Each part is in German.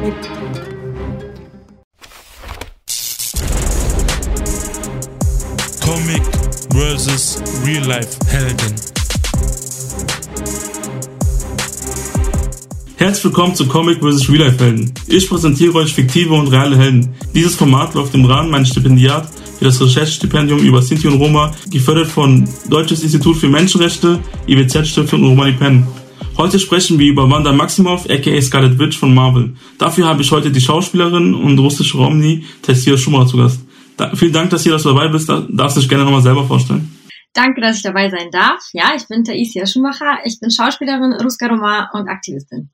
Comic versus Real Life Helden. Herzlich willkommen zu Comic vs. Real Life Helden. Ich präsentiere euch fiktive und reale Helden. Dieses Format läuft im Rahmen meines Stipendiat für das Recherchestipendium über Sinti und Roma, gefördert von Deutsches Institut für Menschenrechte, IWZ Stiftung und Romani Penn. Heute sprechen wir über Wanda Maximoff, aka Scarlet Witch von Marvel. Dafür habe ich heute die Schauspielerin und russische Romni Tessia Schumacher zu Gast. Da, vielen Dank, dass ihr das dabei bist. Da, darfst du dich gerne nochmal selber vorstellen. Danke, dass ich dabei sein darf. Ja, ich bin Taisia Schumacher. Ich bin Schauspielerin, Ruska Roma und Aktivistin.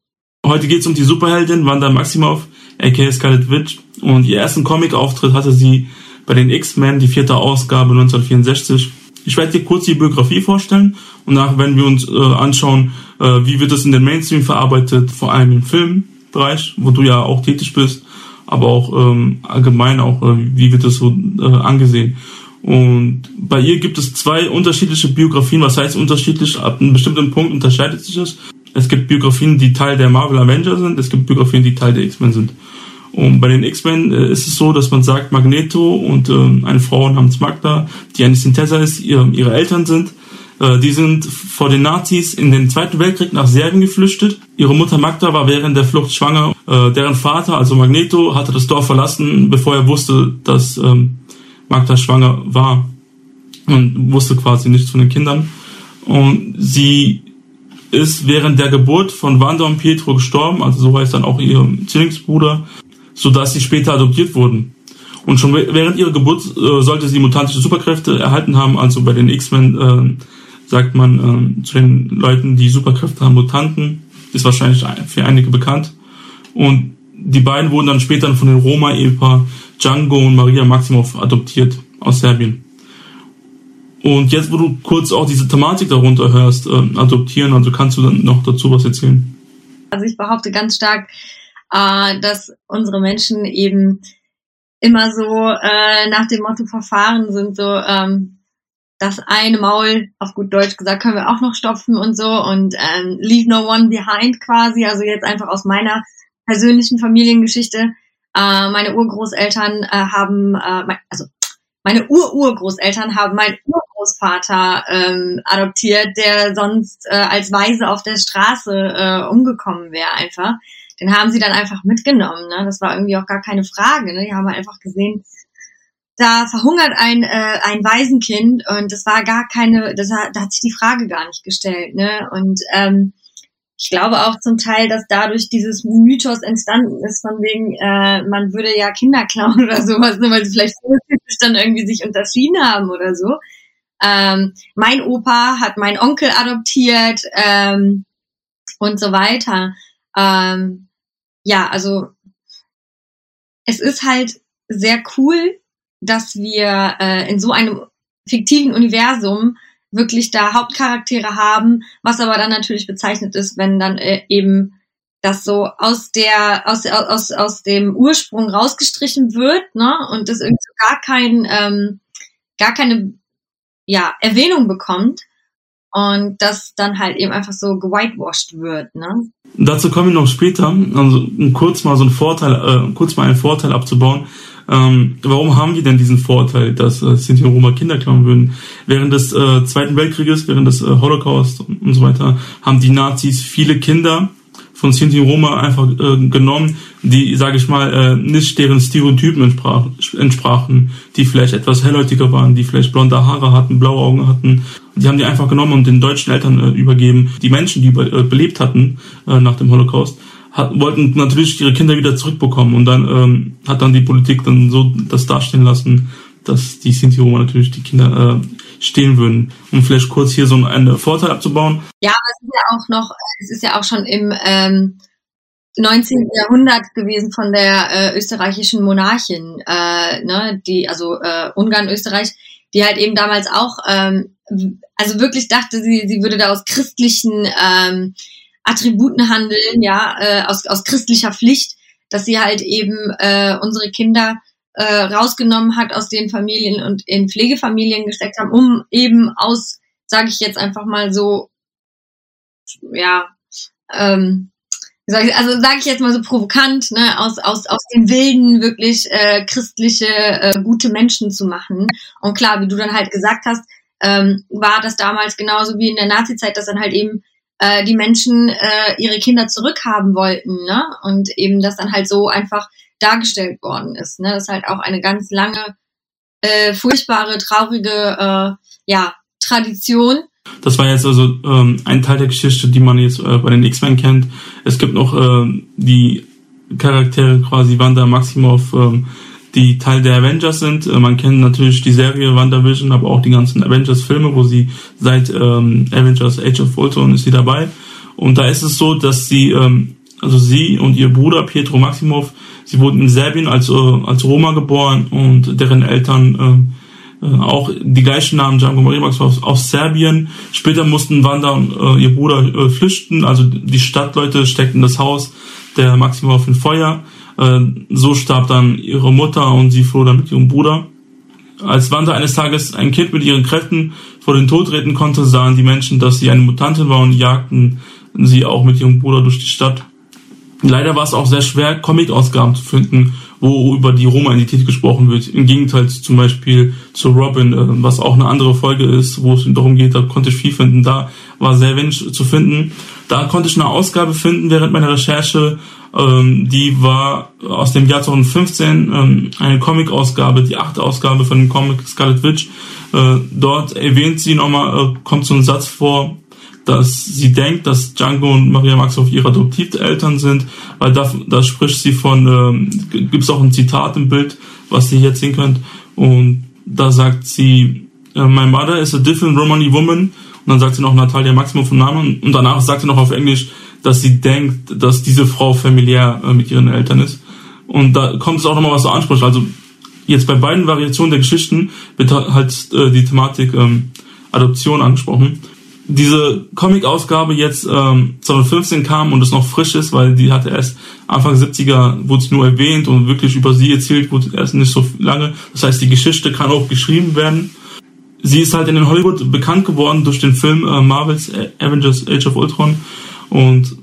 Heute geht es um die Superheldin Wanda Maximoff, aka Scarlet Witch. Und ihr ersten Comic-Auftritt hatte sie bei den X-Men, die vierte Ausgabe 1964. Ich werde dir kurz die Biografie vorstellen und nachher werden wir uns äh, anschauen, wie wird es in den Mainstream verarbeitet, vor allem im Filmbereich, wo du ja auch tätig bist, aber auch ähm, allgemein auch, äh, wie wird es so äh, angesehen. Und bei ihr gibt es zwei unterschiedliche Biografien. Was heißt unterschiedlich? Ab einem bestimmten Punkt unterscheidet sich das. Es gibt Biografien, die Teil der Marvel Avengers sind. Es gibt Biografien, die Teil der X-Men sind. Und bei den X-Men äh, ist es so, dass man sagt, Magneto und äh, eine Frau namens Magda, die eine Synthesa ist, ihr, ihre Eltern sind. Äh, die sind vor den Nazis in den Zweiten Weltkrieg nach Serbien geflüchtet. Ihre Mutter Magda war während der Flucht schwanger. Äh, deren Vater, also Magneto, hatte das Dorf verlassen, bevor er wusste, dass ähm, Magda schwanger war und wusste quasi nichts von den Kindern. Und sie ist während der Geburt von Wanda und Pietro gestorben, also so heißt dann auch ihr Zwillingsbruder, sodass sie später adoptiert wurden. Und schon während ihrer Geburt äh, sollte sie mutantische Superkräfte erhalten haben, also bei den X-Men äh, sagt man äh, zu den Leuten, die Superkräfte haben, Mutanten, ist wahrscheinlich für einige bekannt. Und die beiden wurden dann später von den Roma-Ehepaar Django und Maria Maximov adoptiert aus Serbien. Und jetzt, wo du kurz auch diese Thematik darunter hörst, äh, adoptieren, also kannst du dann noch dazu was erzählen? Also ich behaupte ganz stark, äh, dass unsere Menschen eben immer so äh, nach dem Motto verfahren sind, so ähm, das eine Maul, auf gut Deutsch gesagt, können wir auch noch stopfen und so und ähm, leave no one behind quasi. Also jetzt einfach aus meiner persönlichen Familiengeschichte. Äh, meine Urgroßeltern äh, haben, äh, also meine Ururgroßeltern haben meinen Urgroßvater ähm, adoptiert, der sonst äh, als Weise auf der Straße äh, umgekommen wäre einfach. Den haben sie dann einfach mitgenommen. Ne? Das war irgendwie auch gar keine Frage. Ne? Die haben einfach gesehen, da verhungert ein, äh, ein Waisenkind und das war gar keine, das, da hat sich die Frage gar nicht gestellt. Ne? Und ähm, ich glaube auch zum Teil, dass dadurch dieses Mythos entstanden ist, von wegen, äh, man würde ja Kinder klauen oder sowas, ne, weil sie vielleicht dann irgendwie sich unterschieden haben oder so. Ähm, mein Opa hat meinen Onkel adoptiert ähm, und so weiter. Ähm, ja, also es ist halt sehr cool, dass wir äh, in so einem fiktiven Universum wirklich da Hauptcharaktere haben, was aber dann natürlich bezeichnet ist, wenn dann äh, eben das so aus der aus aus aus dem Ursprung rausgestrichen wird, ne, und das irgendwie gar kein ähm, gar keine ja Erwähnung bekommt und das dann halt eben einfach so gewhitewashed wird, ne? Dazu kommen wir noch später, also um kurz mal so einen Vorteil, äh, kurz mal einen Vorteil abzubauen. Ähm, warum haben wir denn diesen Vorteil, dass äh, Sinti und Roma Kinder klauen würden? Während des äh, Zweiten Weltkrieges, während des äh, Holocaust und, und so weiter, haben die Nazis viele Kinder von Sinti und Roma einfach äh, genommen, die, sage ich mal, äh, nicht deren Stereotypen entsprach, entsprachen, die vielleicht etwas hellhäutiger waren, die vielleicht blonde Haare hatten, blaue Augen hatten. Die haben die einfach genommen und den deutschen Eltern äh, übergeben. Die Menschen, die über, äh, belebt hatten äh, nach dem Holocaust, hat, wollten natürlich ihre Kinder wieder zurückbekommen und dann ähm, hat dann die Politik dann so das dastehen lassen, dass die Sinti Roma natürlich die Kinder äh, stehen würden. Um vielleicht kurz hier so einen Vorteil abzubauen. Ja, aber es ist ja auch noch, es ist ja auch schon im ähm, 19. Jahrhundert gewesen von der äh, österreichischen Monarchin, äh, ne, die, also äh, Ungarn, Österreich, die halt eben damals auch, ähm, also wirklich dachte, sie, sie würde da aus christlichen ähm, Attributen handeln, ja, äh, aus, aus christlicher Pflicht, dass sie halt eben äh, unsere Kinder äh, rausgenommen hat aus den Familien und in Pflegefamilien gesteckt haben, um eben aus sage ich jetzt einfach mal so, ja, ähm, also sage ich jetzt mal so provokant, ne, aus, aus, aus den Wilden wirklich äh, christliche, äh, gute Menschen zu machen. Und klar, wie du dann halt gesagt hast, ähm, war das damals genauso wie in der Nazi-Zeit, dass dann halt eben äh, die Menschen äh, ihre Kinder zurückhaben wollten, ne? Und eben das dann halt so einfach dargestellt worden ist. Ne? Das ist halt auch eine ganz lange, äh, furchtbare, traurige äh, ja, Tradition. Das war jetzt also ähm, ein Teil der Geschichte, die man jetzt äh, bei den X-Men kennt. Es gibt noch äh, die Charaktere quasi Wanda Maximoff, äh, die Teil der Avengers sind. Äh, man kennt natürlich die Serie WandaVision, aber auch die ganzen Avengers-Filme, wo sie seit ähm, Avengers Age of Ultron ist sie dabei. Und da ist es so, dass sie, ähm, also sie und ihr Bruder Pietro Maximoff, sie wurden in Serbien als, äh, als Roma geboren und deren Eltern äh, äh, auch die gleichen Namen, Django Marimax aus, aus Serbien. Später mussten Wanda und äh, ihr Bruder äh, flüchten, also die Stadtleute steckten das Haus der Maximoff in Feuer so starb dann ihre Mutter und sie floh dann mit ihrem Bruder. Als Wanda eines Tages ein Kind mit ihren Kräften vor den Tod retten konnte, sahen die Menschen, dass sie eine Mutantin war und jagten sie auch mit ihrem Bruder durch die Stadt. Leider war es auch sehr schwer, Comic-Ausgaben zu finden, wo über die Roma-Identität gesprochen wird. Im Gegenteil zum Beispiel zu Robin, äh, was auch eine andere Folge ist, wo es darum geht, da konnte ich viel finden. Da war sehr wenig zu finden. Da konnte ich eine Ausgabe finden während meiner Recherche. Ähm, die war aus dem Jahr 2015 ähm, eine Comic-Ausgabe, die achte Ausgabe von dem Comic Scarlet Witch. Äh, dort erwähnt sie nochmal, äh, kommt so ein Satz vor, dass sie denkt, dass Django und Maria Max auf ihre Adoptiveltern sind, weil da, da spricht sie von, ähm, gibt es auch ein Zitat im Bild, was ihr jetzt sehen könnt, und da sagt sie, äh, My mother is a different Romani woman, und dann sagt sie noch Natalia Maximum vom Namen, und danach sagt sie noch auf Englisch, dass sie denkt, dass diese Frau familiär äh, mit ihren Eltern ist. Und da kommt es auch nochmal was so anspricht. Also jetzt bei beiden Variationen der Geschichten wird halt äh, die Thematik ähm, Adoption angesprochen diese Comic-Ausgabe jetzt ähm, 2015 kam und es noch frisch ist, weil die hatte erst Anfang 70er, wurde sie nur erwähnt und wirklich über sie erzählt wurde erst nicht so lange. Das heißt, die Geschichte kann auch geschrieben werden. Sie ist halt in Hollywood bekannt geworden durch den Film äh, Marvels Avengers Age of Ultron und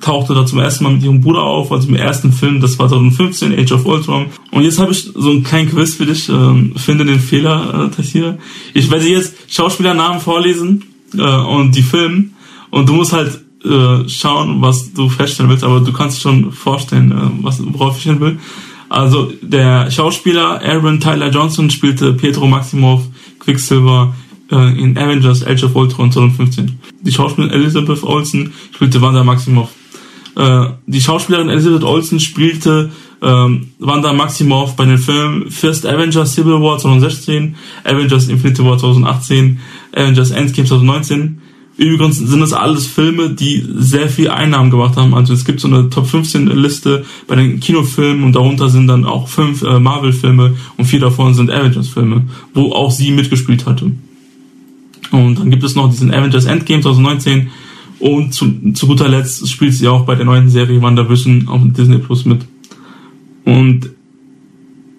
tauchte da zum ersten Mal mit ihrem Bruder auf, also im ersten Film, das war 2015, Age of Ultron. Und jetzt habe ich so einen kleinen Quiz für dich, ähm, finde den Fehler, äh, hier. Ich werde jetzt Schauspielernamen vorlesen äh, und die filmen und du musst halt äh, schauen, was du feststellen willst, aber du kannst schon vorstellen, äh, was, worauf ich hin will. Also der Schauspieler Aaron Tyler Johnson spielte Pietro Maximoff Quicksilver äh, in Avengers Age of Ultron 2015. Die Schauspielerin Elizabeth Olsen spielte Wanda Maximoff. Äh, die Schauspielerin Elizabeth Olsen spielte ähm, Wanda Maximoff bei den Filmen First Avengers Civil War 2016, Avengers Infinity War 2018, Avengers Endgame 2019. Übrigens sind das alles Filme, die sehr viel Einnahmen gemacht haben. Also es gibt so eine Top 15 Liste bei den Kinofilmen und darunter sind dann auch fünf äh, Marvel-Filme und vier davon sind Avengers-Filme, wo auch sie mitgespielt hatte. Und dann gibt es noch diesen Avengers Endgame 2019 und zu, zu guter Letzt spielt sie auch bei der neuen Serie WandaVision auf Disney Plus mit. Und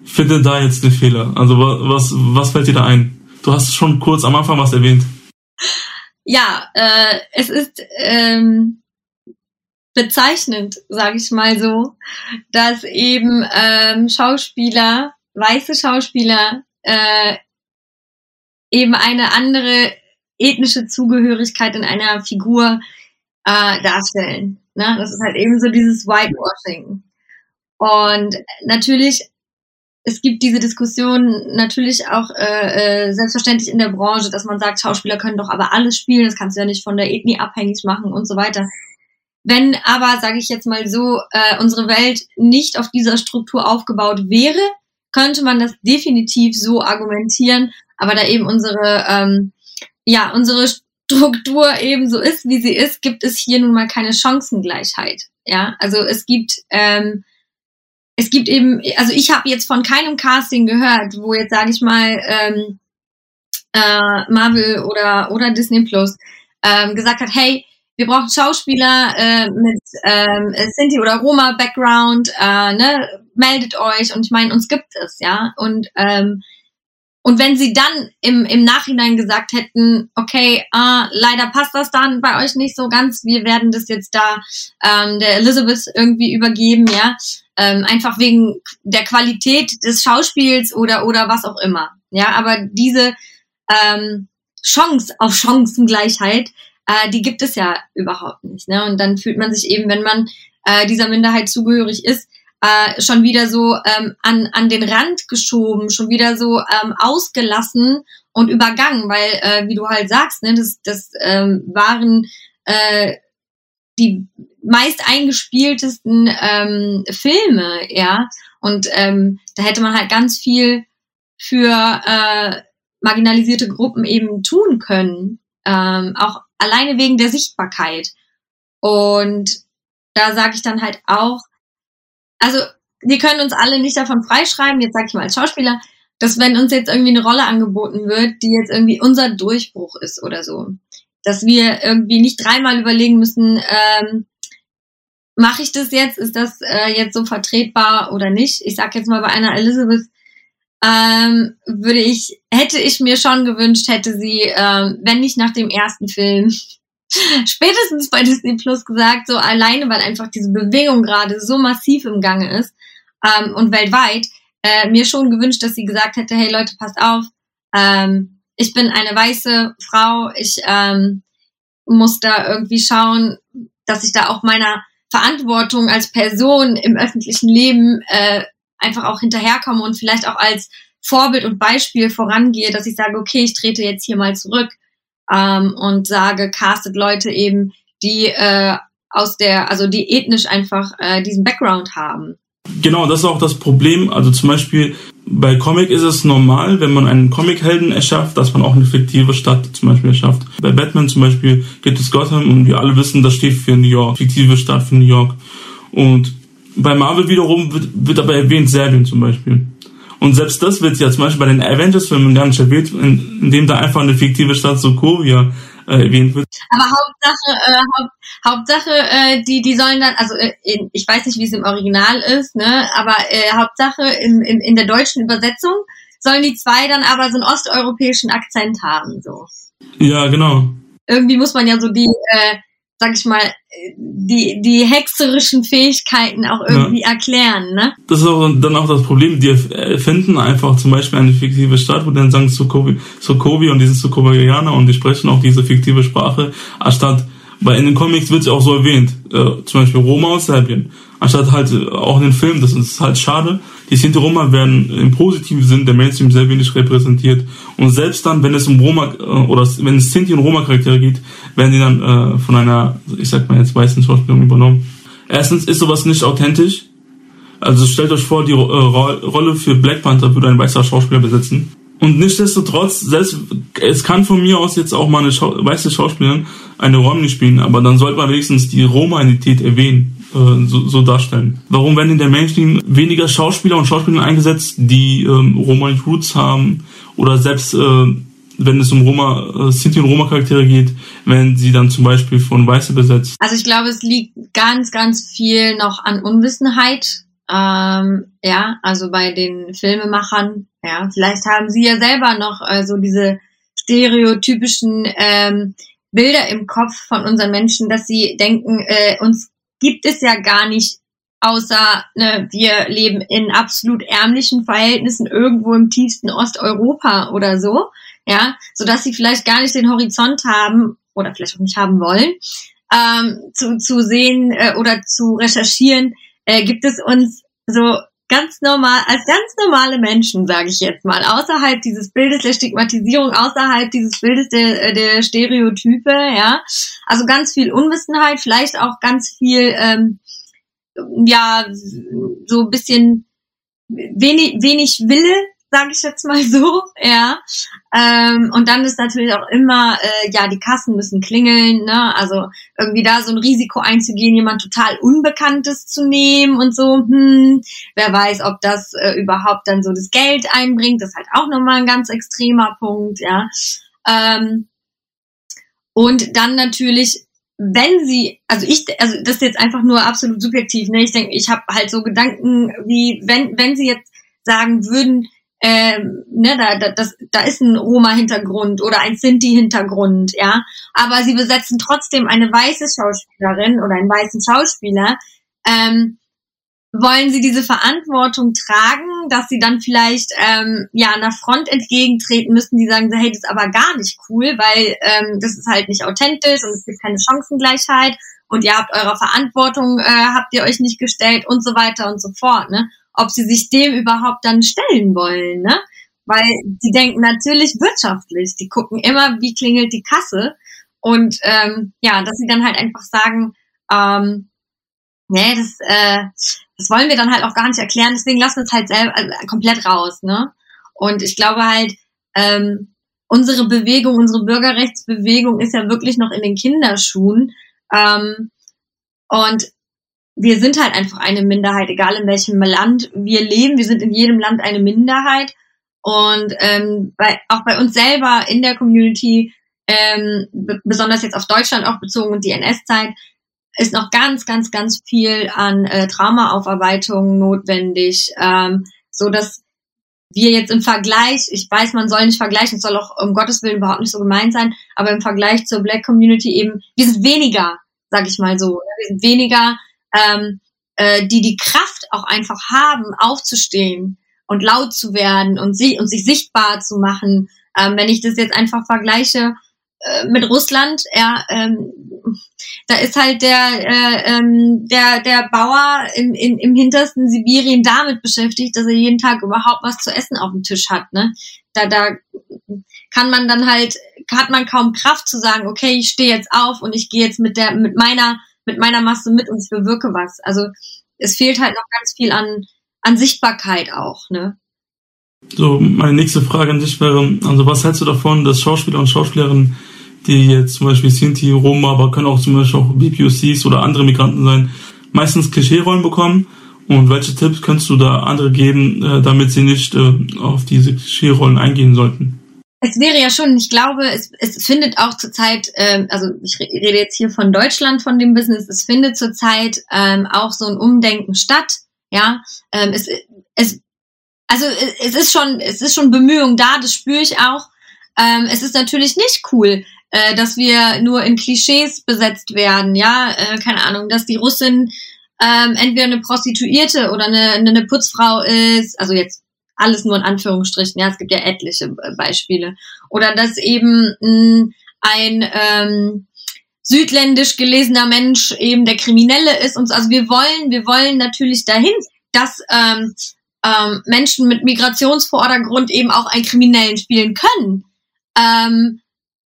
finde da jetzt den Fehler. Also was, was fällt dir da ein? Du hast schon kurz am Anfang was erwähnt. Ja, äh, es ist ähm, bezeichnend, sage ich mal so, dass eben ähm, Schauspieler, weiße Schauspieler, äh, eben eine andere ethnische Zugehörigkeit in einer Figur äh, darstellen. Ne? Das ist halt eben so dieses Whitewashing. Und natürlich, es gibt diese Diskussion natürlich auch äh, äh, selbstverständlich in der Branche, dass man sagt, Schauspieler können doch aber alles spielen, das kannst du ja nicht von der Ethnie abhängig machen und so weiter. Wenn aber, sage ich jetzt mal so, äh, unsere Welt nicht auf dieser Struktur aufgebaut wäre, könnte man das definitiv so argumentieren. Aber da eben unsere, ähm, ja, unsere Struktur eben so ist, wie sie ist, gibt es hier nun mal keine Chancengleichheit. Ja, also es gibt ähm, es gibt eben, also ich habe jetzt von keinem Casting gehört, wo jetzt sage ich mal ähm, äh, Marvel oder oder Disney Plus ähm, gesagt hat, hey, wir brauchen Schauspieler äh, mit ähm, Sinti oder Roma Background, äh, ne, meldet euch und ich meine, uns gibt es, ja und ähm, und wenn sie dann im, im Nachhinein gesagt hätten, okay, äh, leider passt das dann bei euch nicht so ganz, wir werden das jetzt da ähm, der Elizabeth irgendwie übergeben, ja, ähm, einfach wegen der Qualität des Schauspiels oder oder was auch immer, ja, aber diese ähm, Chance auf Chancengleichheit, äh, die gibt es ja überhaupt nicht, ne? Und dann fühlt man sich eben, wenn man äh, dieser Minderheit zugehörig ist, äh, schon wieder so ähm, an, an den Rand geschoben, schon wieder so ähm, ausgelassen und übergangen, weil, äh, wie du halt sagst, ne, das, das ähm, waren äh, die meist eingespieltesten ähm, Filme, ja. Und ähm, da hätte man halt ganz viel für äh, marginalisierte Gruppen eben tun können, ähm, auch alleine wegen der Sichtbarkeit. Und da sage ich dann halt auch, also wir können uns alle nicht davon freischreiben, jetzt sage ich mal als Schauspieler, dass wenn uns jetzt irgendwie eine Rolle angeboten wird, die jetzt irgendwie unser Durchbruch ist oder so, dass wir irgendwie nicht dreimal überlegen müssen, ähm, mache ich das jetzt, ist das äh, jetzt so vertretbar oder nicht? Ich sage jetzt mal bei einer Elizabeth, ähm, würde ich, hätte ich mir schon gewünscht, hätte sie, ähm, wenn nicht nach dem ersten Film, spätestens bei Disney Plus gesagt, so alleine, weil einfach diese Bewegung gerade so massiv im Gange ist ähm, und weltweit, äh, mir schon gewünscht, dass sie gesagt hätte, hey Leute, passt auf, ähm, ich bin eine weiße Frau, ich ähm, muss da irgendwie schauen, dass ich da auch meiner Verantwortung als Person im öffentlichen Leben äh, einfach auch hinterherkomme und vielleicht auch als Vorbild und Beispiel vorangehe, dass ich sage, okay, ich trete jetzt hier mal zurück ähm, und sage, castet Leute eben, die äh, aus der, also die ethnisch einfach äh, diesen Background haben. Genau, das ist auch das Problem. Also zum Beispiel bei Comic ist es normal, wenn man einen Comichelden erschafft, dass man auch eine fiktive Stadt zum Beispiel erschafft. Bei Batman zum Beispiel gibt es Gotham und wir alle wissen, das steht für New York, fiktive Stadt für New York. Und bei Marvel wiederum wird, wird aber erwähnt Serbien zum Beispiel. Und selbst das wird ja zum Beispiel bei den Avengers-Filmen gar nicht erwähnt, in, indem da einfach eine fiktive Stadt Sokovia äh, erwähnt wird. Aber Hauptsache, äh, Haupt, Hauptsache, äh, die, die sollen dann, also äh, in, ich weiß nicht, wie es im Original ist, ne, aber äh, Hauptsache in, in, in der deutschen Übersetzung sollen die zwei dann aber so einen osteuropäischen Akzent haben, so. Ja, genau. Irgendwie muss man ja so die, äh, sag ich mal, die, die hexerischen Fähigkeiten auch irgendwie ja. erklären, ne? Das ist auch dann auch das Problem, die erfinden einfach zum Beispiel eine fiktive Stadt, wo dann sagen Sokobi, Sokobi und die sind Sokovianer und die sprechen auch diese fiktive Sprache, anstatt, weil in den Comics wird es auch so erwähnt, äh, zum Beispiel Roma aus Serbien, anstatt halt äh, auch in den Filmen, das ist halt schade, die Sinti Roma werden im positiven Sinn der Mainstream sehr wenig repräsentiert. Und selbst dann, wenn es um Roma äh, oder wenn es Sinti und Roma Charaktere geht, werden die dann äh, von einer, ich sag mal jetzt weißen Schauspielerin übernommen. Erstens ist sowas nicht authentisch. Also stellt euch vor, die äh, Rolle für Black Panther würde ein weißer Schauspieler besetzen. Und nichtsdestotrotz, selbst, es kann von mir aus jetzt auch mal eine Schau weiße Schauspielerin eine Rolle spielen, aber dann sollte man wenigstens die Roma-Identität erwähnen. Äh, so, so darstellen. Warum werden in der Mainstream weniger Schauspieler und Schauspielerinnen eingesetzt, die ähm, Roma Roots haben oder selbst äh, wenn es um Roma, äh, Sinti und Roma-Charaktere geht, wenn sie dann zum Beispiel von Weiße besetzt? Also ich glaube, es liegt ganz, ganz viel noch an Unwissenheit. Ähm, ja, also bei den Filmemachern. Ja, vielleicht haben sie ja selber noch äh, so diese stereotypischen ähm, Bilder im Kopf von unseren Menschen, dass sie denken, äh, uns gibt es ja gar nicht, außer ne, wir leben in absolut ärmlichen Verhältnissen irgendwo im tiefsten Osteuropa oder so, ja, so dass sie vielleicht gar nicht den Horizont haben oder vielleicht auch nicht haben wollen, ähm, zu, zu sehen äh, oder zu recherchieren, äh, gibt es uns so ganz normal, als ganz normale Menschen, sage ich jetzt mal, außerhalb dieses Bildes der Stigmatisierung, außerhalb dieses Bildes der, äh, der Stereotype, ja. Also ganz viel Unwissenheit, vielleicht auch ganz viel, ähm, ja, so ein bisschen wenig, wenig Wille, sage ich jetzt mal so, ja. Ähm, und dann ist natürlich auch immer, äh, ja, die Kassen müssen klingeln, ne? Also irgendwie da so ein Risiko einzugehen, jemand total Unbekanntes zu nehmen und so, hm, wer weiß, ob das äh, überhaupt dann so das Geld einbringt, das ist halt auch nochmal ein ganz extremer Punkt, ja. Ähm, und dann natürlich wenn sie, also ich, also das ist jetzt einfach nur absolut subjektiv, ne? Ich denke, ich habe halt so Gedanken wie, wenn, wenn sie jetzt sagen würden, ähm, ne, da, da, das, da ist ein Roma-Hintergrund oder ein Sinti-Hintergrund, ja. Aber sie besetzen trotzdem eine weiße Schauspielerin oder einen weißen Schauspieler. Ähm, wollen sie diese Verantwortung tragen, dass sie dann vielleicht ähm, ja einer Front entgegentreten müssen, die sagen, hey, das ist aber gar nicht cool, weil ähm, das ist halt nicht authentisch und es gibt keine Chancengleichheit und ihr habt eurer Verantwortung, äh, habt ihr euch nicht gestellt und so weiter und so fort, ne? Ob sie sich dem überhaupt dann stellen wollen, ne? Weil die denken natürlich wirtschaftlich, die gucken immer, wie klingelt die Kasse und ähm, ja, dass sie dann halt einfach sagen, ähm, nee, das, äh, das wollen wir dann halt auch gar nicht erklären, deswegen lassen wir es halt selber also komplett raus, ne? Und ich glaube halt, ähm, unsere Bewegung, unsere Bürgerrechtsbewegung ist ja wirklich noch in den Kinderschuhen. Ähm, und wir sind halt einfach eine Minderheit, egal in welchem Land wir leben. Wir sind in jedem Land eine Minderheit. Und ähm, bei, auch bei uns selber in der Community, ähm, besonders jetzt auf Deutschland auch bezogen und die NS-Zeit, ist noch ganz, ganz, ganz viel an äh, Traumaaufarbeitung notwendig, ähm, so dass wir jetzt im Vergleich, ich weiß, man soll nicht vergleichen, es soll auch um Gottes Willen überhaupt nicht so gemeint sein, aber im Vergleich zur Black Community eben, wir sind weniger, sag ich mal so, wir sind weniger, ähm, äh, die die Kraft auch einfach haben, aufzustehen und laut zu werden und, sie, und sich sichtbar zu machen. Ähm, wenn ich das jetzt einfach vergleiche äh, mit Russland, ja, ähm, da ist halt der, äh, ähm, der, der Bauer im, in, im hintersten Sibirien damit beschäftigt, dass er jeden Tag überhaupt was zu essen auf dem Tisch hat. Ne? Da, da kann man dann halt, hat man kaum Kraft zu sagen, okay, ich stehe jetzt auf und ich gehe jetzt mit der, mit meiner, mit meiner Masse mit und ich bewirke was. Also es fehlt halt noch ganz viel an, an Sichtbarkeit auch, ne? So, meine nächste Frage an dich wäre, also was hältst du davon, dass Schauspieler und Schauspielerinnen die jetzt zum Beispiel Sinti, Roma, aber können auch zum Beispiel auch BPOCs oder andere Migranten sein, meistens Klischeerollen bekommen. Und welche Tipps kannst du da andere geben, äh, damit sie nicht äh, auf diese Klischeerollen eingehen sollten? Es wäre ja schon, ich glaube, es, es findet auch zurzeit, ähm, also ich rede jetzt hier von Deutschland, von dem Business, es findet zurzeit ähm, auch so ein Umdenken statt. Ja, ähm, es, es, also es ist schon, es ist schon Bemühung da, das spüre ich auch. Ähm, es ist natürlich nicht cool, äh, dass wir nur in Klischees besetzt werden, ja, äh, keine Ahnung, dass die Russin ähm, entweder eine Prostituierte oder eine, eine Putzfrau ist, also jetzt alles nur in Anführungsstrichen, ja, es gibt ja etliche Beispiele. Oder dass eben mh, hm, ein ähm, südländisch gelesener Mensch eben der Kriminelle ist und so. Also wir wollen, wir wollen natürlich dahin, dass ähm, ähm, Menschen mit Migrationsvordergrund eben auch einen Kriminellen spielen können. Ähm,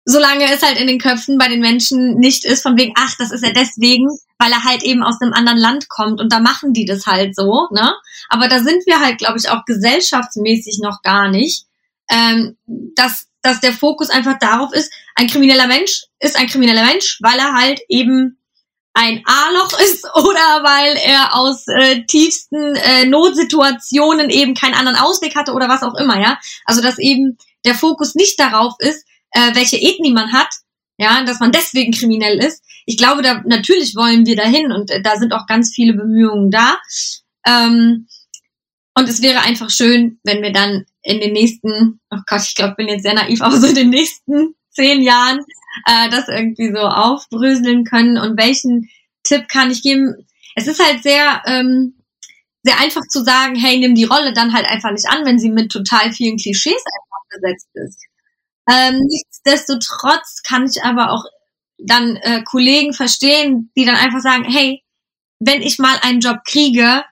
solange es halt in den Köpfen bei den Menschen nicht ist, von wegen, ach, das ist ja deswegen, weil er halt eben aus einem anderen Land kommt und da machen die das halt so, ne? Aber da sind wir halt, glaube ich, auch gesellschaftsmäßig noch gar nicht, ähm, dass, dass der Fokus einfach darauf ist, ein krimineller Mensch ist ein krimineller Mensch, weil er halt eben ein A-Loch ist oder weil er aus äh, tiefsten äh, Notsituationen eben keinen anderen Ausweg hatte oder was auch immer, ja. Also dass eben der Fokus nicht darauf ist, äh, welche Ethnie man hat, ja, dass man deswegen kriminell ist. Ich glaube, da natürlich wollen wir dahin und äh, da sind auch ganz viele Bemühungen da. Ähm, und es wäre einfach schön, wenn wir dann in den nächsten, oh Gott, ich glaube, bin jetzt sehr naiv, aber so in den nächsten zehn Jahren äh, das irgendwie so aufbröseln können. Und welchen Tipp kann ich geben? Es ist halt sehr, ähm, sehr einfach zu sagen, hey, nimm die Rolle dann halt einfach nicht an, wenn sie mit total vielen Klischees einfach besetzt ist. Ähm, nichtsdestotrotz kann ich aber auch dann äh, Kollegen verstehen, die dann einfach sagen, hey, wenn ich mal einen Job kriege,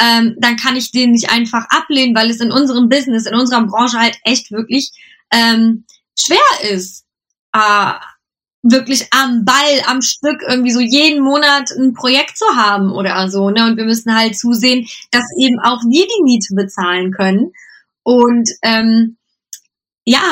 ähm, dann kann ich den nicht einfach ablehnen, weil es in unserem Business, in unserer Branche halt echt wirklich ähm, schwer ist, äh, wirklich am Ball, am Stück irgendwie so jeden Monat ein Projekt zu haben oder so. Ne? Und wir müssen halt zusehen, dass eben auch wir die Miete bezahlen können. Und ähm, ja,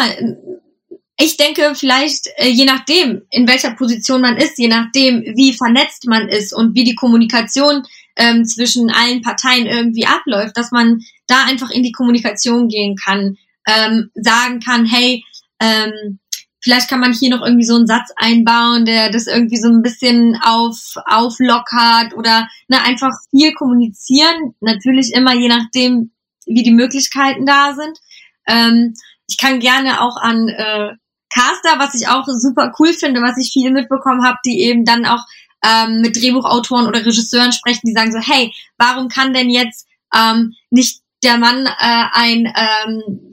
ich denke vielleicht, äh, je nachdem, in welcher Position man ist, je nachdem, wie vernetzt man ist und wie die Kommunikation ähm, zwischen allen Parteien irgendwie abläuft, dass man da einfach in die Kommunikation gehen kann, ähm, sagen kann, hey, ähm, vielleicht kann man hier noch irgendwie so einen Satz einbauen, der das irgendwie so ein bisschen auf, auflockert oder ne, einfach viel kommunizieren. Natürlich immer je nachdem, wie die Möglichkeiten da sind. Ähm, ich kann gerne auch an äh, Caster, was ich auch super cool finde, was ich viel mitbekommen habe, die eben dann auch ähm, mit Drehbuchautoren oder Regisseuren sprechen, die sagen so, hey, warum kann denn jetzt ähm, nicht der Mann äh, ein ähm,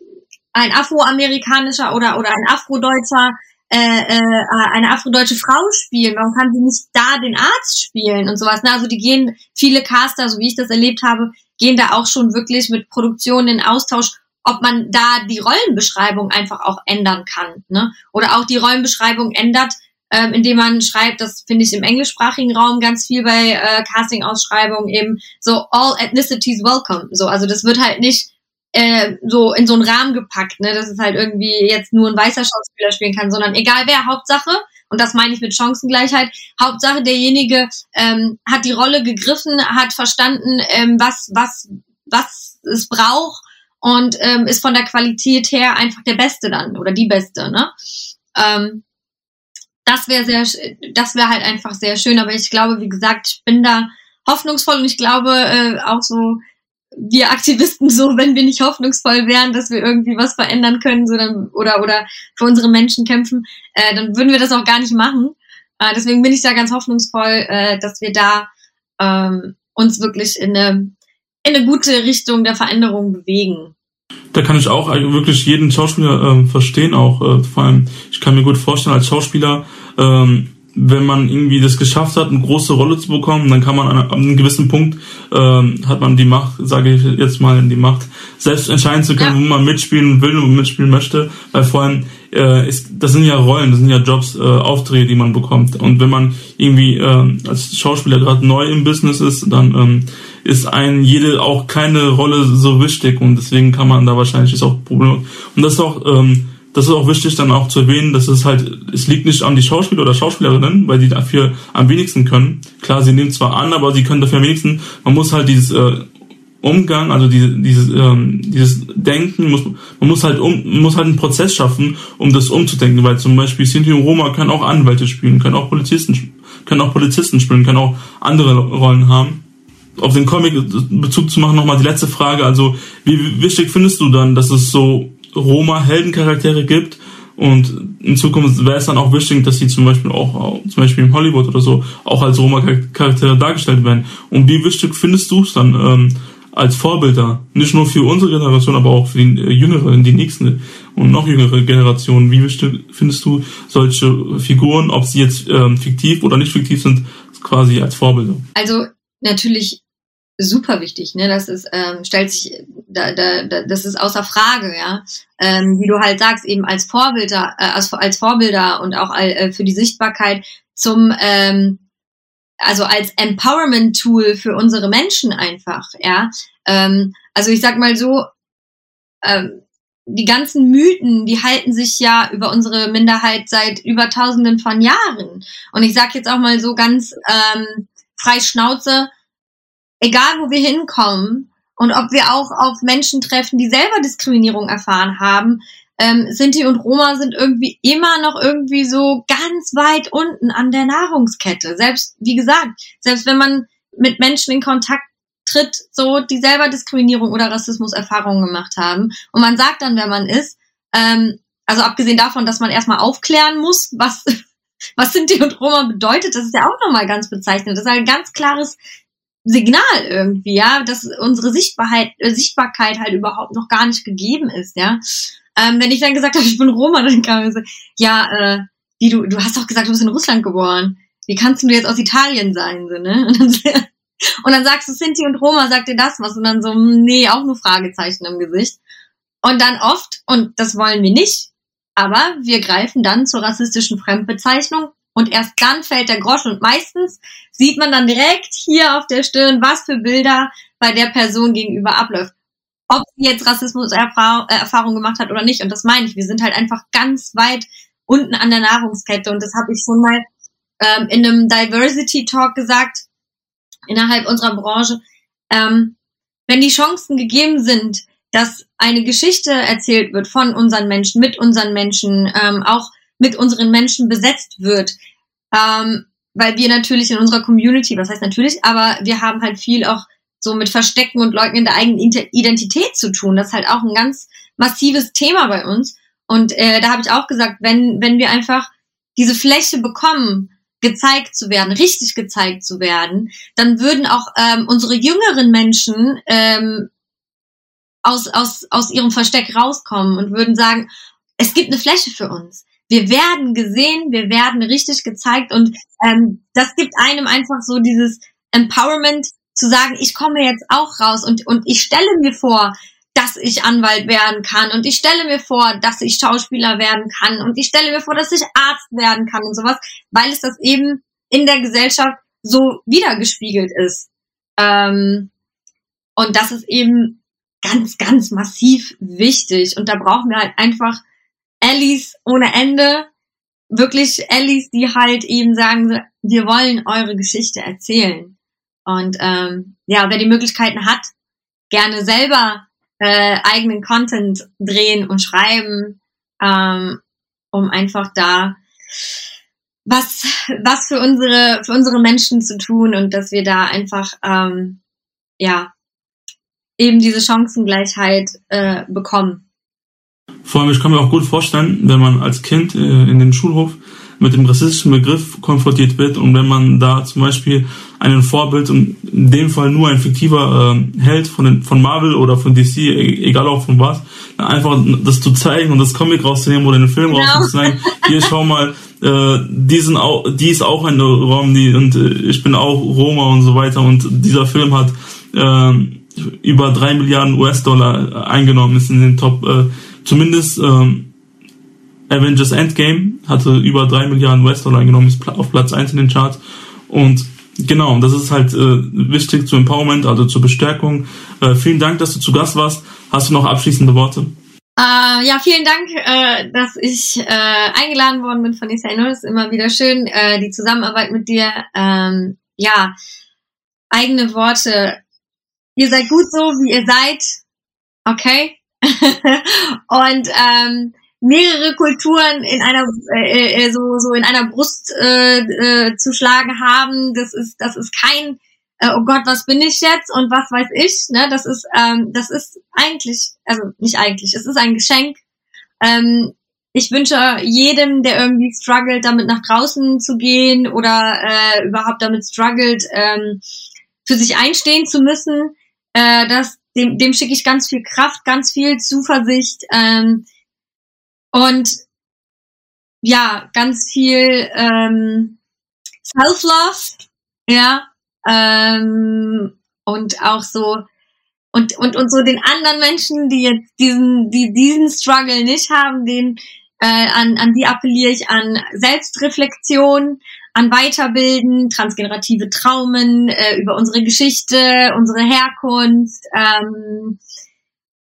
ein afroamerikanischer oder oder ein afrodeutscher äh, äh, eine afrodeutsche Frau spielen? Warum kann sie nicht da den Arzt spielen und sowas? Ne? Also die gehen, viele Caster, so wie ich das erlebt habe, gehen da auch schon wirklich mit Produktionen in Austausch, ob man da die Rollenbeschreibung einfach auch ändern kann. Ne? Oder auch die Rollenbeschreibung ändert, ähm, indem man schreibt, das finde ich im englischsprachigen Raum ganz viel bei äh, Casting-Ausschreibungen eben so all ethnicities welcome. So, also das wird halt nicht äh, so in so einen Rahmen gepackt, ne, dass es halt irgendwie jetzt nur ein weißer Schauspieler spielen kann, sondern egal wer, Hauptsache, und das meine ich mit Chancengleichheit, Hauptsache derjenige ähm, hat die Rolle gegriffen, hat verstanden, ähm, was, was, was es braucht und ähm, ist von der Qualität her einfach der Beste dann oder die Beste, ne? Ähm, das wäre sehr, das wäre halt einfach sehr schön, aber ich glaube, wie gesagt, ich bin da hoffnungsvoll und ich glaube äh, auch so, wir Aktivisten so, wenn wir nicht hoffnungsvoll wären, dass wir irgendwie was verändern können, so dann, oder, oder für unsere Menschen kämpfen, äh, dann würden wir das auch gar nicht machen. Äh, deswegen bin ich da ganz hoffnungsvoll, äh, dass wir da ähm, uns wirklich in eine, in eine gute Richtung der Veränderung bewegen. Da kann ich auch wirklich jeden Schauspieler äh, verstehen, auch äh, vor allem, ich kann mir gut vorstellen, als Schauspieler, ähm, wenn man irgendwie das geschafft hat, eine große Rolle zu bekommen, dann kann man an, einem gewissen Punkt ähm, hat man die Macht, sage ich jetzt mal, die Macht, selbst entscheiden zu können, ja. wo man mitspielen will und mitspielen möchte, weil vor allem äh, ist, das sind ja Rollen, das sind ja Jobs, äh, Aufträge, die man bekommt. Und wenn man irgendwie äh, als Schauspieler gerade neu im Business ist, dann ähm, ist ein jede auch keine Rolle so wichtig und deswegen kann man da wahrscheinlich ist auch Probleme. Und das ist auch ähm, das ist auch wichtig dann auch zu erwähnen, dass es halt, es liegt nicht an die Schauspieler oder Schauspielerinnen, weil die dafür am wenigsten können. Klar, sie nehmen zwar an, aber sie können dafür am wenigsten. Man muss halt dieses äh, Umgang, also diese, dieses, ähm, dieses Denken, muss, man muss halt um, muss halt einen Prozess schaffen, um das umzudenken, weil zum Beispiel Sinti und Roma können auch Anwälte spielen, können auch Polizisten, können auch Polizisten spielen, können auch andere Rollen haben. Auf den Comic Bezug zu machen, nochmal die letzte Frage, also wie wichtig findest du dann, dass es so Roma-Heldencharaktere gibt. Und in Zukunft wäre es dann auch wichtig, dass sie zum Beispiel auch, zum Beispiel in Hollywood oder so, auch als Roma-Charaktere dargestellt werden. Und wie wichtig findest du es dann ähm, als Vorbilder? Nicht nur für unsere Generation, aber auch für die äh, jüngere, die nächste und noch jüngere Generationen. Wie findest du solche Figuren, ob sie jetzt ähm, fiktiv oder nicht fiktiv sind, quasi als Vorbilder? Also natürlich super wichtig, ne? Das ist, ähm, stellt sich, da, da, da, das ist außer Frage, ja. Ähm, wie du halt sagst, eben als Vorbilder, äh, als, als Vorbilder und auch äh, für die Sichtbarkeit zum, ähm, also als Empowerment-Tool für unsere Menschen einfach, ja. Ähm, also ich sag mal so, ähm, die ganzen Mythen, die halten sich ja über unsere Minderheit seit über tausenden von Jahren. Und ich sag jetzt auch mal so ganz ähm, frei Schnauze, egal wo wir hinkommen und ob wir auch auf Menschen treffen, die selber Diskriminierung erfahren haben, ähm, Sinti und Roma sind irgendwie immer noch irgendwie so ganz weit unten an der Nahrungskette. Selbst, wie gesagt, selbst wenn man mit Menschen in Kontakt tritt, so die selber Diskriminierung oder Rassismus-Erfahrungen gemacht haben und man sagt dann, wer man ist, ähm, also abgesehen davon, dass man erstmal aufklären muss, was was Sinti und Roma bedeutet, das ist ja auch nochmal ganz bezeichnend. Das ist ein ganz klares Signal irgendwie, ja, dass unsere Sichtbarkeit, Sichtbarkeit halt überhaupt noch gar nicht gegeben ist, ja. Ähm, wenn ich dann gesagt habe, ich bin Roma, dann kam mir so, ja, äh, wie du, du hast doch gesagt, du bist in Russland geboren. Wie kannst du jetzt aus Italien sein, so, ne? Und dann, und dann sagst du Sinti und Roma, sagt dir das was? Und dann so, hm, nee, auch nur Fragezeichen im Gesicht. Und dann oft, und das wollen wir nicht, aber wir greifen dann zur rassistischen Fremdbezeichnung und erst dann fällt der Grosch und meistens sieht man dann direkt hier auf der Stirn, was für Bilder bei der Person gegenüber abläuft. Ob sie jetzt Rassismus-Erfahrung gemacht hat oder nicht. Und das meine ich. Wir sind halt einfach ganz weit unten an der Nahrungskette. Und das habe ich schon mal ähm, in einem Diversity Talk gesagt, innerhalb unserer Branche. Ähm, wenn die Chancen gegeben sind, dass eine Geschichte erzählt wird von unseren Menschen, mit unseren Menschen, ähm, auch mit unseren Menschen besetzt wird. Ähm, weil wir natürlich in unserer Community, was heißt natürlich, aber wir haben halt viel auch so mit Verstecken und Leugnen der eigenen Identität zu tun. Das ist halt auch ein ganz massives Thema bei uns. Und äh, da habe ich auch gesagt, wenn, wenn wir einfach diese Fläche bekommen, gezeigt zu werden, richtig gezeigt zu werden, dann würden auch ähm, unsere jüngeren Menschen ähm, aus, aus, aus ihrem Versteck rauskommen und würden sagen, es gibt eine Fläche für uns. Wir werden gesehen, wir werden richtig gezeigt und ähm, das gibt einem einfach so dieses Empowerment zu sagen, ich komme jetzt auch raus und, und ich stelle mir vor, dass ich Anwalt werden kann und ich stelle mir vor, dass ich Schauspieler werden kann und ich stelle mir vor, dass ich Arzt werden kann und sowas, weil es das eben in der Gesellschaft so wiedergespiegelt ist. Ähm, und das ist eben ganz, ganz massiv wichtig. Und da brauchen wir halt einfach Allies ohne Ende, wirklich Allies, die halt eben sagen, wir wollen eure Geschichte erzählen. Und ähm, ja, wer die Möglichkeiten hat, gerne selber äh, eigenen Content drehen und schreiben, ähm, um einfach da was was für unsere für unsere Menschen zu tun und dass wir da einfach ähm, ja eben diese Chancengleichheit äh, bekommen. Vor allem, ich kann mir auch gut vorstellen, wenn man als Kind äh, in den Schulhof mit dem rassistischen Begriff konfrontiert wird. Und wenn man da zum Beispiel einen Vorbild und in dem Fall nur ein fiktiver äh, Held von, den, von Marvel oder von DC, e, egal auch von was, einfach das zu zeigen und das Comic rauszunehmen oder den Film genau. rauszunehmen, hier schau mal, äh, die, sind auch, die ist auch eine Romney und äh, ich bin auch Roma und so weiter. Und dieser Film hat äh, über drei Milliarden US-Dollar eingenommen, ist in den Top, äh, zumindest äh, Avengers Endgame hatte über drei Milliarden US-Dollar eingenommen, ist auf Platz eins in den Charts. Und genau, das ist halt äh, wichtig zu Empowerment, also zur Bestärkung. Äh, vielen Dank, dass du zu Gast warst. Hast du noch abschließende Worte? Uh, ja, vielen Dank, äh, dass ich äh, eingeladen worden bin von Isano. Es ist immer wieder schön, äh, die Zusammenarbeit mit dir. Ähm, ja, eigene Worte. Ihr seid gut so, wie ihr seid. Okay? Und ähm, mehrere Kulturen in einer äh, äh, so so in einer Brust äh, äh, zu schlagen haben. Das ist das ist kein äh, oh Gott, was bin ich jetzt und was weiß ich. Ne, das ist ähm, das ist eigentlich also nicht eigentlich. Es ist ein Geschenk. Ähm, ich wünsche jedem, der irgendwie struggelt, damit nach draußen zu gehen oder äh, überhaupt damit struggelt, ähm, für sich einstehen zu müssen, äh, dass dem, dem schicke ich ganz viel Kraft, ganz viel Zuversicht. Ähm, und ja, ganz viel ähm, Self-Love, ja, ähm, und auch so und, und, und so den anderen Menschen, die jetzt diesen, die diesen Struggle nicht haben, den, äh, an, an die appelliere ich an Selbstreflexion, an Weiterbilden, transgenerative Traumen, äh, über unsere Geschichte, unsere Herkunft, ähm,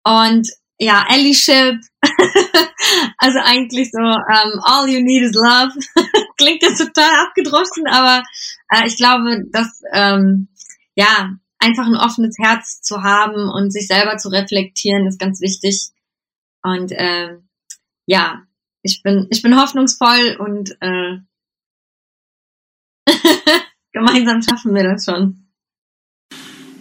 und ja, Allyship. also eigentlich so, um, ähm, all you need is love. Klingt jetzt total abgedroschen, aber äh, ich glaube, dass ähm, ja einfach ein offenes Herz zu haben und sich selber zu reflektieren ist ganz wichtig. Und äh, ja, ich bin ich bin hoffnungsvoll und äh, gemeinsam schaffen wir das schon.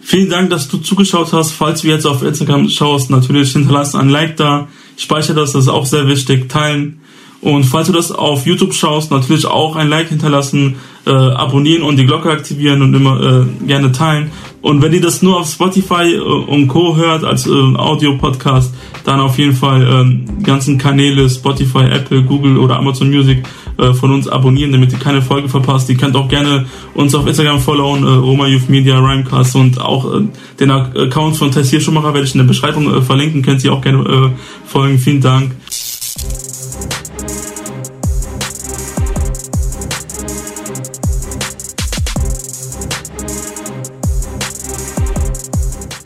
Vielen Dank, dass du zugeschaut hast. Falls du jetzt auf Instagram schaust, natürlich hinterlass ein Like da. Speichere das, das ist auch sehr wichtig. Teilen. Und falls du das auf YouTube schaust, natürlich auch ein Like hinterlassen, äh, abonnieren und die Glocke aktivieren und immer äh, gerne teilen. Und wenn ihr das nur auf Spotify äh, und Co. hört als äh, Audio-Podcast, dann auf jeden Fall äh, ganzen Kanäle Spotify, Apple, Google oder Amazon Music äh, von uns abonnieren, damit ihr keine Folge verpasst. Ihr könnt auch gerne uns auf Instagram followen, äh, Roma Youth Media, Rhymecast und auch äh, den Account von Tessier Schumacher werde ich in der Beschreibung äh, verlinken. Könnt ihr auch gerne äh, folgen. Vielen Dank.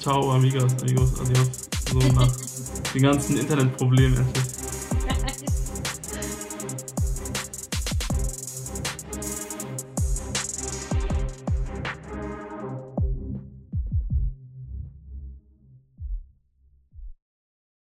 Ciao, amigos, amigos, adios. So nach den ganzen Internetproblemen endlich.